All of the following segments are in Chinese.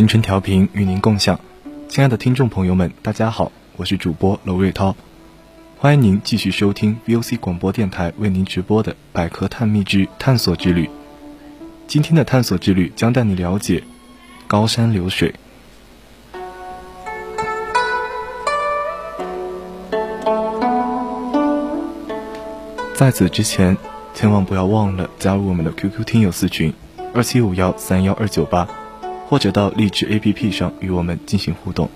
青春调频与您共享，亲爱的听众朋友们，大家好，我是主播娄瑞涛，欢迎您继续收听 VOC 广播电台为您直播的《百科探秘之探索之旅》。今天的探索之旅将带你了解高山流水。在此之前，千万不要忘了加入我们的 QQ 听友四群二七五幺三幺二九八。或者到荔枝 APP 上与我们进行互动。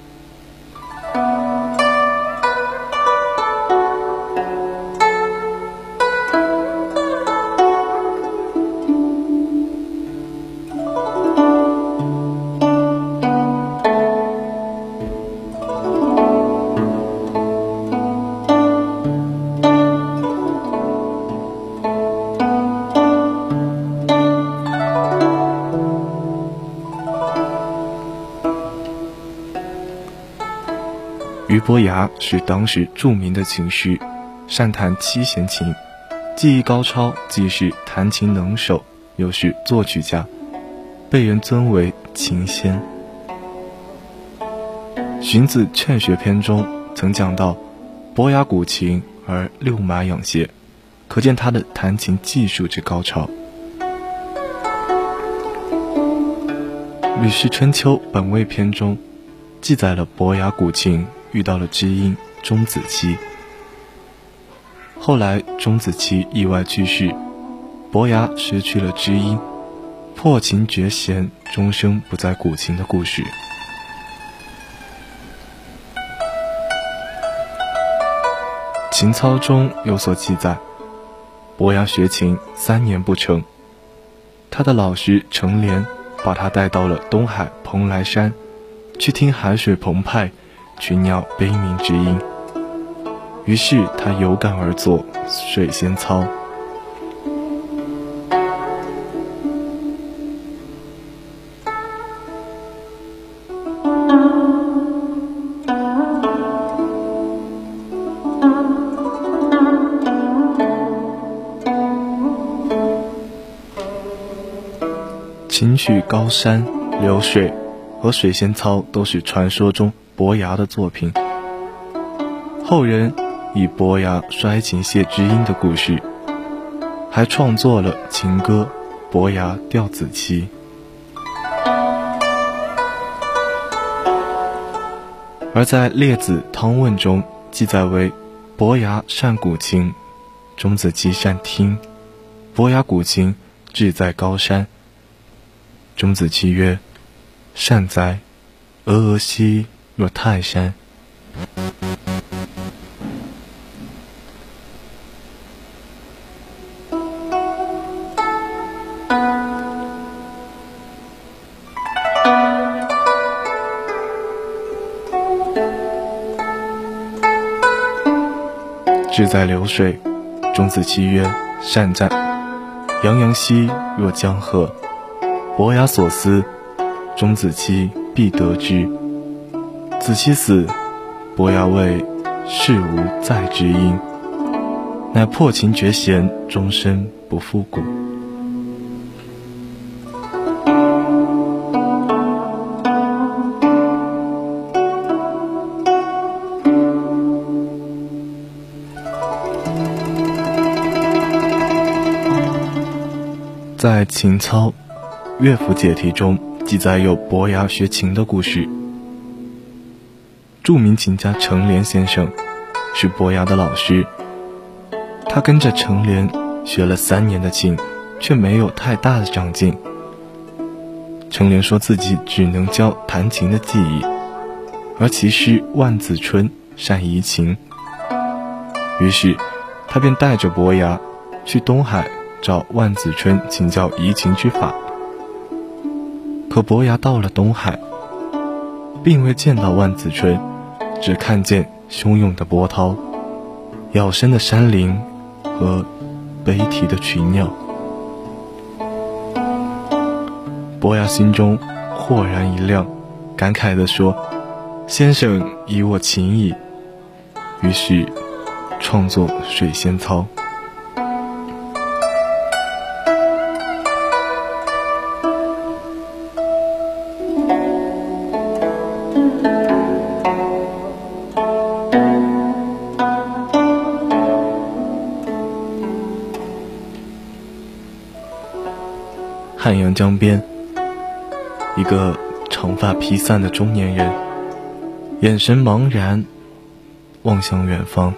牙是当时著名的琴师，善弹七弦琴，技艺高超，既是弹琴能手，又是作曲家，被人尊为琴仙。《荀子·劝学篇》中曾讲到：“伯牙鼓琴而六马养邪”，可见他的弹琴技术之高超。《吕氏春秋·本味篇》中记载了伯牙鼓琴。遇到了知音钟子期，后来钟子期意外去世，伯牙失去了知音，破琴绝弦，终生不再鼓琴的故事。琴操中有所记载，伯牙学琴三年不成，他的老师程莲把他带到了东海蓬莱山，去听海水澎湃。群鸟悲鸣之音，于是他有感而作《水仙操》。琴曲高山流水和《水仙操》都是传说中。伯牙的作品，后人以伯牙摔琴谢知音的故事，还创作了情歌《伯牙吊子期》。而在《列子·汤问》中记载为：伯牙善鼓琴，钟子期善听。伯牙鼓琴志在高山。钟子期曰：“善哉，峨峨兮！”若泰山，志在流水。钟子期曰：“善哉，洋洋兮若江河。”伯牙所思，钟子期必得之。子期死，伯牙谓：“世无再知音。”乃破琴绝弦，终身不复鼓。在琴操乐府解题中记载有伯牙学琴的故事。著名琴家程莲先生是伯牙的老师，他跟着程莲学了三年的琴，却没有太大的长进。程莲说自己只能教弹琴的技艺，而其师万子春善移琴，于是他便带着伯牙去东海找万子春请教移琴之法。可伯牙到了东海，并未见到万子春，只看见汹涌的波涛、咬深的山林和悲啼的群鸟。伯牙心中豁然一亮，感慨地说：“先生以我情矣。”于是创作《水仙操》。阳江边，一个长发披散的中年人，眼神茫然，望向远方。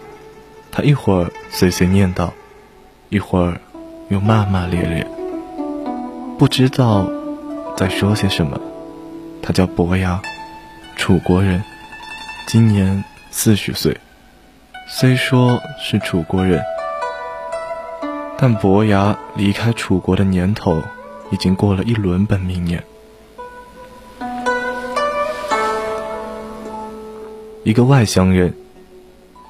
他一会儿碎碎念叨，一会儿又骂骂咧咧，不知道在说些什么。他叫伯牙，楚国人，今年四十岁。虽说是楚国人，但伯牙离开楚国的年头。已经过了一轮本命年，一个外乡人，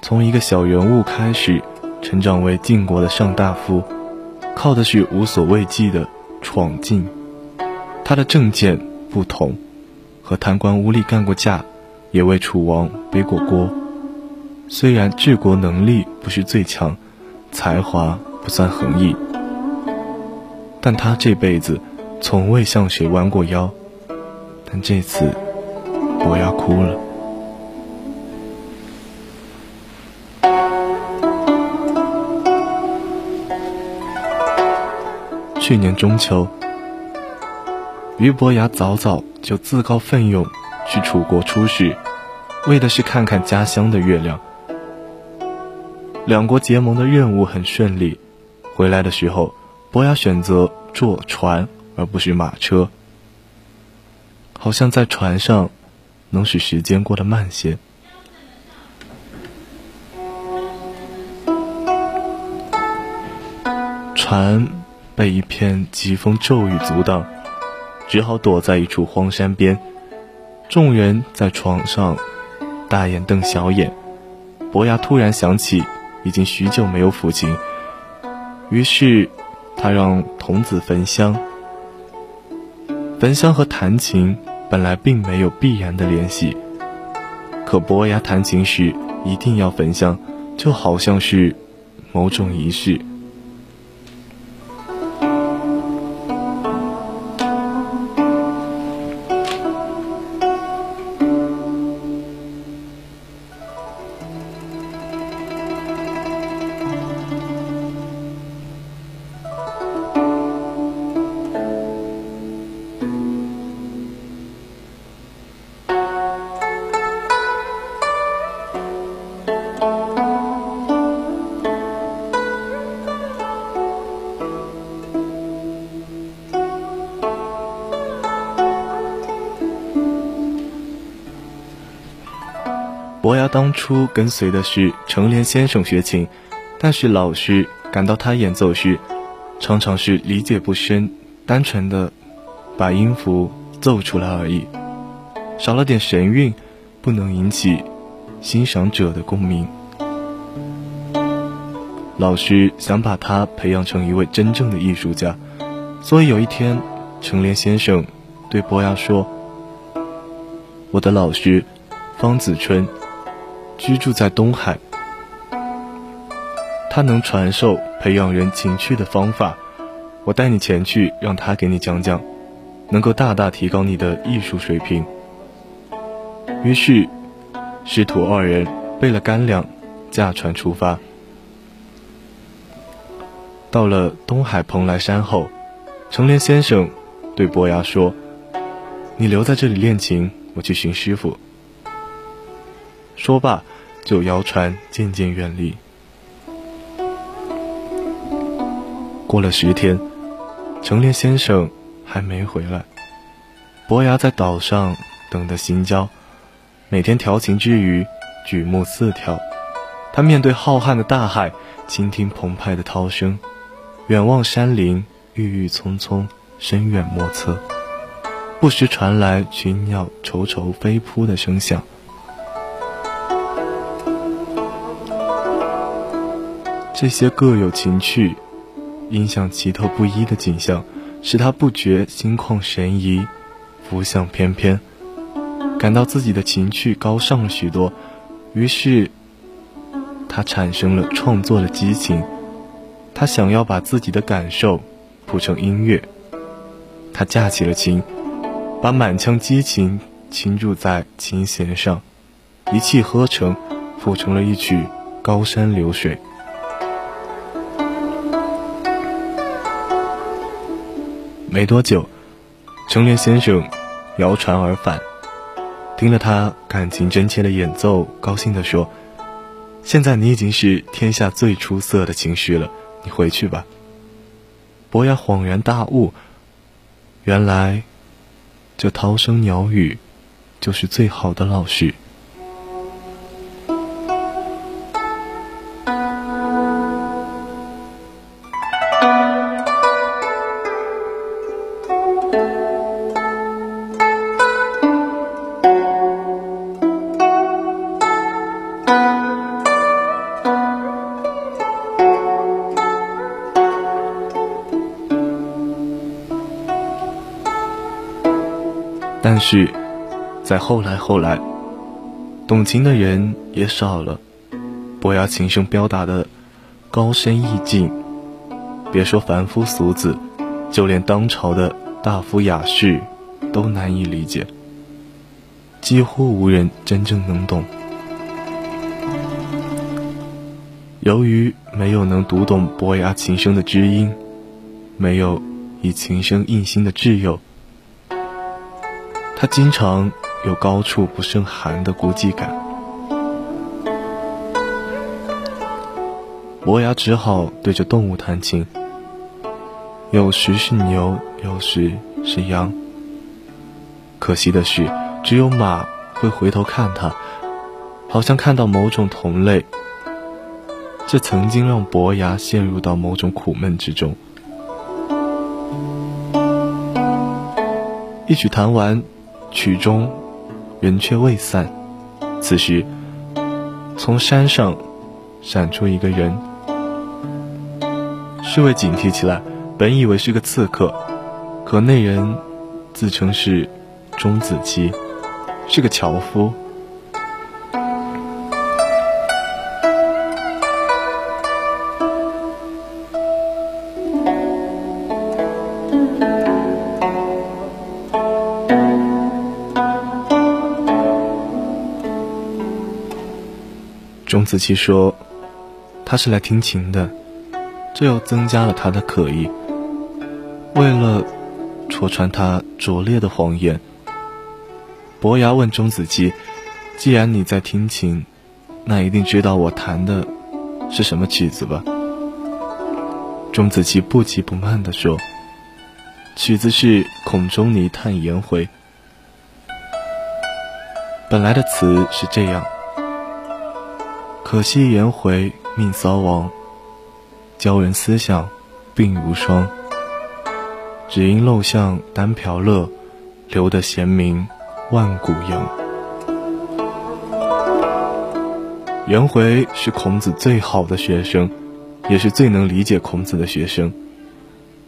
从一个小人物开始，成长为晋国的上大夫，靠的是无所畏惧的闯劲。他的政见不同，和贪官污吏干过架，也为楚王背过锅。虽然治国能力不是最强，才华不算横溢。但他这辈子从未向谁弯过腰，但这次伯牙哭了。去年中秋，俞伯牙早早就自告奋勇去楚国出使，为的是看看家乡的月亮。两国结盟的任务很顺利，回来的时候。伯牙选择坐船而不是马车，好像在船上能使时间过得慢些。船被一片疾风骤雨阻挡，只好躲在一处荒山边。众人在床上大眼瞪小眼。伯牙突然想起，已经许久没有抚琴，于是。他让童子焚香，焚香和弹琴本来并没有必然的联系，可伯牙弹琴时一定要焚香，就好像是某种仪式。伯牙当初跟随的是程莲先生学琴，但是老师感到他演奏时，常常是理解不深，单纯的把音符奏出来而已，少了点神韵，不能引起欣赏者的共鸣。老师想把他培养成一位真正的艺术家，所以有一天，程莲先生对伯牙说：“我的老师方子春。”居住在东海，他能传授培养人情趣的方法。我带你前去，让他给你讲讲，能够大大提高你的艺术水平。于是，师徒二人备了干粮，驾船出发。到了东海蓬莱山后，程莲先生对伯牙说：“你留在这里练琴，我去寻师傅。”说罢，就摇船渐渐远离。过了十天，成莲先生还没回来。伯牙在岛上等得心焦，每天调情之余，举目四眺。他面对浩瀚的大海，倾听澎湃的涛声，远望山林，郁郁葱葱，深远莫测。不时传来群鸟愁愁飞扑的声响。这些各有情趣。音响奇特不一的景象，使他不觉心旷神怡，浮想翩翩，感到自己的情趣高尚了许多。于是，他产生了创作的激情。他想要把自己的感受谱成音乐。他架起了琴，把满腔激情倾注在琴弦上，一气呵成，谱成了一曲《高山流水》。没多久，成莲先生摇船而返，听了他感情真切的演奏，高兴地说：“现在你已经是天下最出色的琴师了，你回去吧。”伯牙恍然大悟，原来这涛声鸟语就是最好的老师。但是，在后来后来，懂琴的人也少了。伯牙琴声表达的高深意境，别说凡夫俗子，就连当朝的大夫雅士都难以理解。几乎无人真正能懂。由于没有能读懂伯牙琴声的知音，没有以琴声印心的挚友。他经常有高处不胜寒的孤寂感，伯牙只好对着动物弹琴，有时是牛，有时是羊。可惜的是，只有马会回头看他，好像看到某种同类。这曾经让伯牙陷入到某种苦闷之中。一曲弹完。曲终，人却未散。此时，从山上闪出一个人。侍卫警惕起来，本以为是个刺客，可那人自称是钟子期，是个樵夫。钟子期说：“他是来听琴的，这又增加了他的可疑。为了戳穿他拙劣的谎言，伯牙问钟子期：‘既然你在听琴，那一定知道我弹的是什么曲子吧？’钟子期不急不慢地说：‘曲子是《孔中尼叹颜回》。本来的词是这样。’”可惜颜回命骚亡，教人思想鬓如霜。只因陋巷单瓢乐，留得贤名万古扬。颜回是孔子最好的学生，也是最能理解孔子的学生。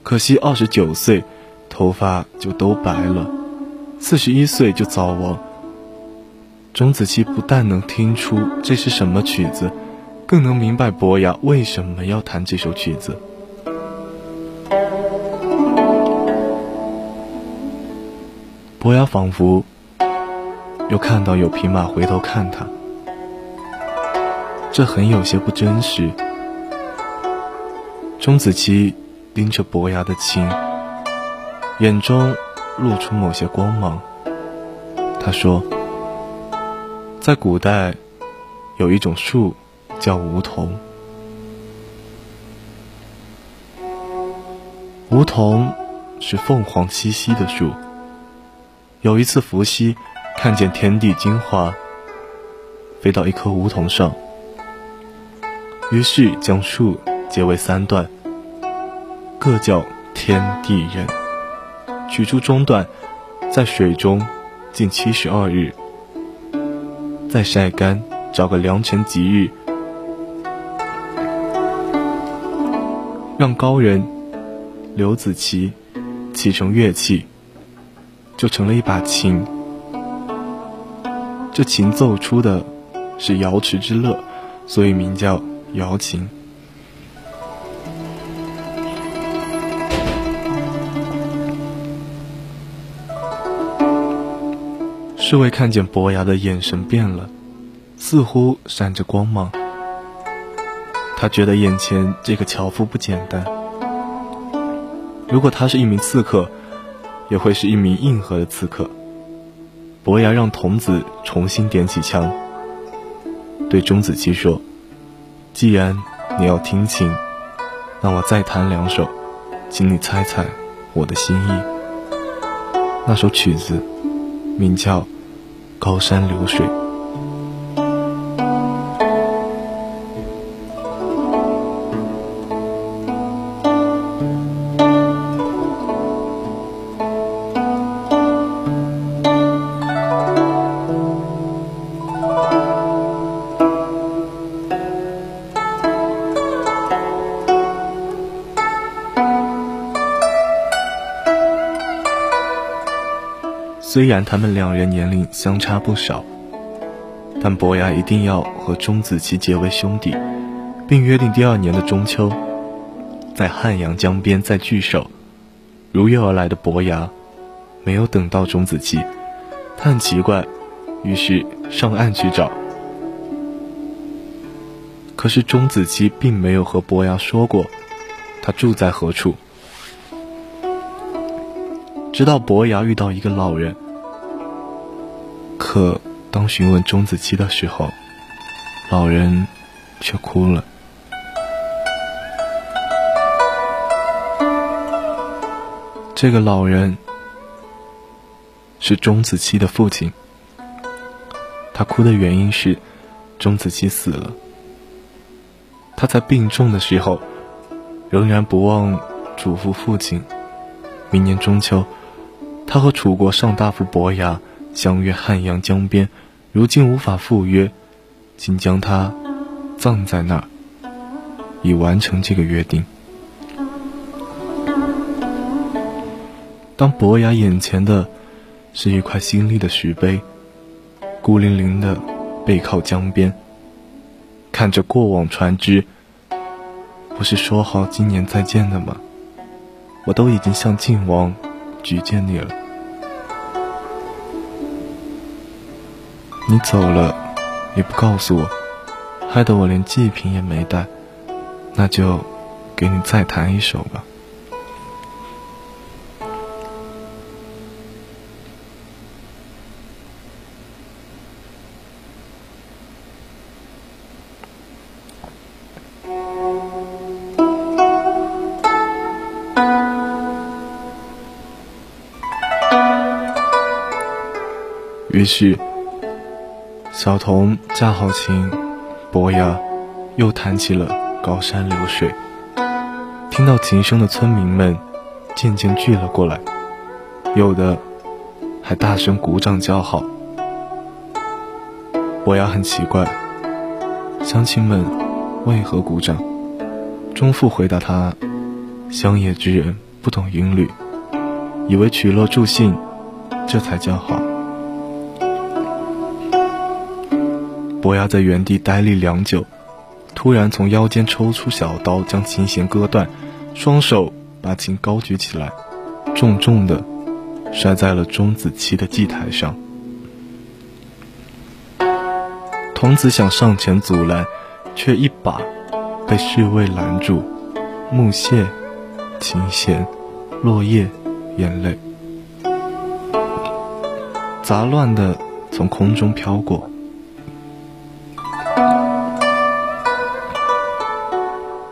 可惜二十九岁，头发就都白了，四十一岁就早亡。钟子期不但能听出这是什么曲子，更能明白伯牙为什么要弹这首曲子。伯牙仿佛又看到有匹马回头看他，这很有些不真实。钟子期盯着伯牙的琴，眼中露出某些光芒。他说，在古代，有一种树叫梧桐。梧桐是凤凰栖息的树。有一次，伏羲看见天地精华，飞到一棵梧桐上，于是将树截为三段，各叫天地人。取出中段，在水中浸七十二日，再晒干，找个良辰吉日，让高人刘子琪启成乐器，就成了一把琴。这琴奏出的是瑶池之乐，所以名叫瑶琴。侍卫看见伯牙的眼神变了，似乎闪着光芒。他觉得眼前这个樵夫不简单。如果他是一名刺客，也会是一名硬核的刺客。伯牙让童子重新点起枪，对钟子期说：“既然你要听琴，那我再弹两首，请你猜猜我的心意。”那首曲子名叫。高山流水。虽然他们两人年龄相差不少，但伯牙一定要和钟子期结为兄弟，并约定第二年的中秋，在汉阳江边再聚首。如约而来的伯牙，没有等到钟子期，他很奇怪，于是上岸去找。可是钟子期并没有和伯牙说过，他住在何处。直到伯牙遇到一个老人，可当询问钟子期的时候，老人却哭了。这个老人是钟子期的父亲，他哭的原因是钟子期死了。他在病重的时候，仍然不忘嘱咐父亲，明年中秋。他和楚国上大夫伯牙相约汉阳江边，如今无法赴约，请将他葬在那儿，以完成这个约定。当伯牙眼前的是一块新立的石碑，孤零零的背靠江边，看着过往船只，不是说好今年再见的吗？我都已经向晋王。举荐你了，你走了也不告诉我，害得我连祭品也没带，那就给你再弹一首吧。于是，小童架好琴，伯牙又弹起了《高山流水》。听到琴声的村民们渐渐聚了过来，有的还大声鼓掌叫好。伯牙很奇怪，乡亲们为何鼓掌？钟父回答他：乡野之人不懂音律，以为取乐助兴，这才叫好。伯牙在原地呆立良久，突然从腰间抽出小刀，将琴弦割断，双手把琴高举起来，重重的摔在了钟子期的祭台上。童子想上前阻拦，却一把被侍卫拦住。木屑、琴弦、落叶、眼泪，杂乱的从空中飘过，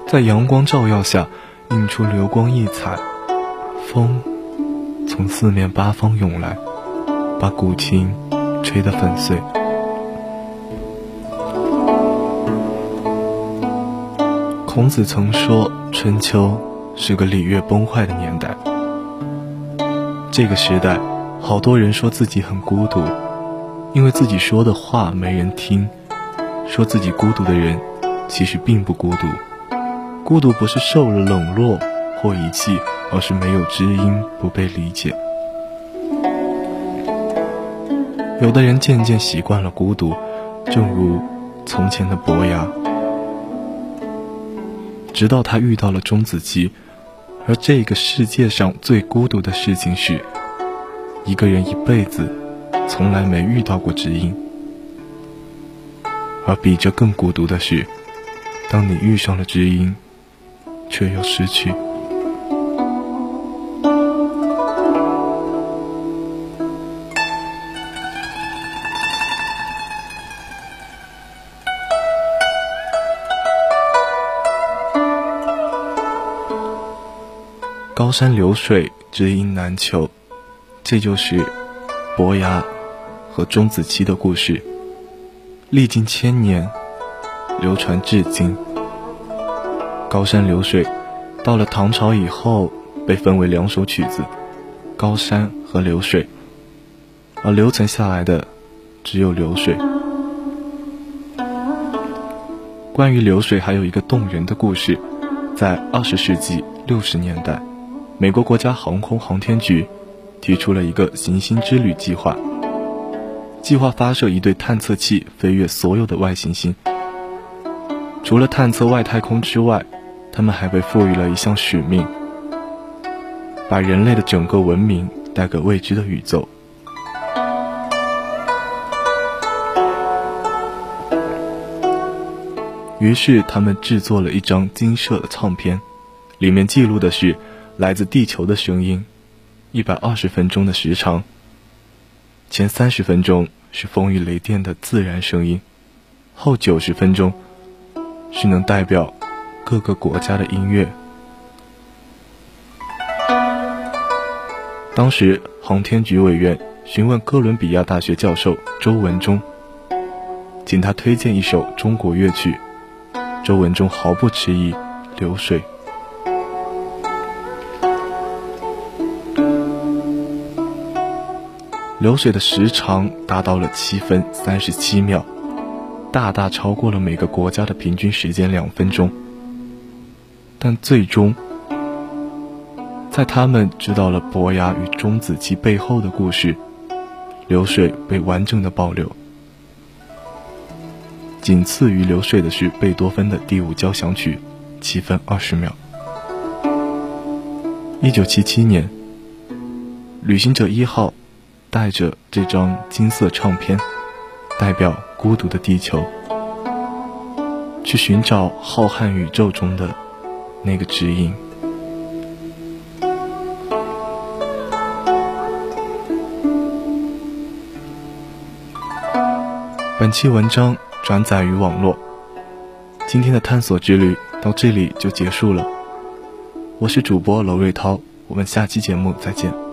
在阳光照耀下映出流光溢彩。风从四面八方涌来，把古琴吹得粉碎。孔子曾说，春秋是个礼乐崩坏的年代。这个时代，好多人说自己很孤独，因为自己说的话没人听。说自己孤独的人，其实并不孤独。孤独不是受了冷落或遗弃，而是没有知音，不被理解。有的人渐渐习惯了孤独，正如从前的伯牙。直到他遇到了钟子期，而这个世界上最孤独的事情是，一个人一辈子从来没遇到过知音；而比这更孤独的是，当你遇上了知音，却又失去。高山流水，知音难求，这就是伯牙和钟子期的故事。历经千年，流传至今。高山流水，到了唐朝以后，被分为两首曲子：高山和流水。而留存下来的，只有流水。关于流水，还有一个动人的故事，在二十世纪六十年代。美国国家航空航天局提出了一个行星之旅计划，计划发射一对探测器飞越所有的外行星。除了探测外太空之外，他们还被赋予了一项使命：把人类的整个文明带给未知的宇宙。于是，他们制作了一张金色的唱片，里面记录的是。来自地球的声音，一百二十分钟的时长。前三十分钟是风雨雷电的自然声音，后九十分钟是能代表各个国家的音乐。当时航天局委员询问哥伦比亚大学教授周文中，请他推荐一首中国乐曲，周文中毫不迟疑，《流水》。流水的时长达到了七分三十七秒，大大超过了每个国家的平均时间两分钟。但最终，在他们知道了伯牙与钟子期背后的故事，流水被完整的保留。仅次于流水的是贝多芬的第五交响曲，七分二十秒。一九七七年，旅行者一号。带着这张金色唱片，代表孤独的地球，去寻找浩瀚宇宙中的那个指引。本期文章转载于网络，今天的探索之旅到这里就结束了。我是主播娄瑞涛，我们下期节目再见。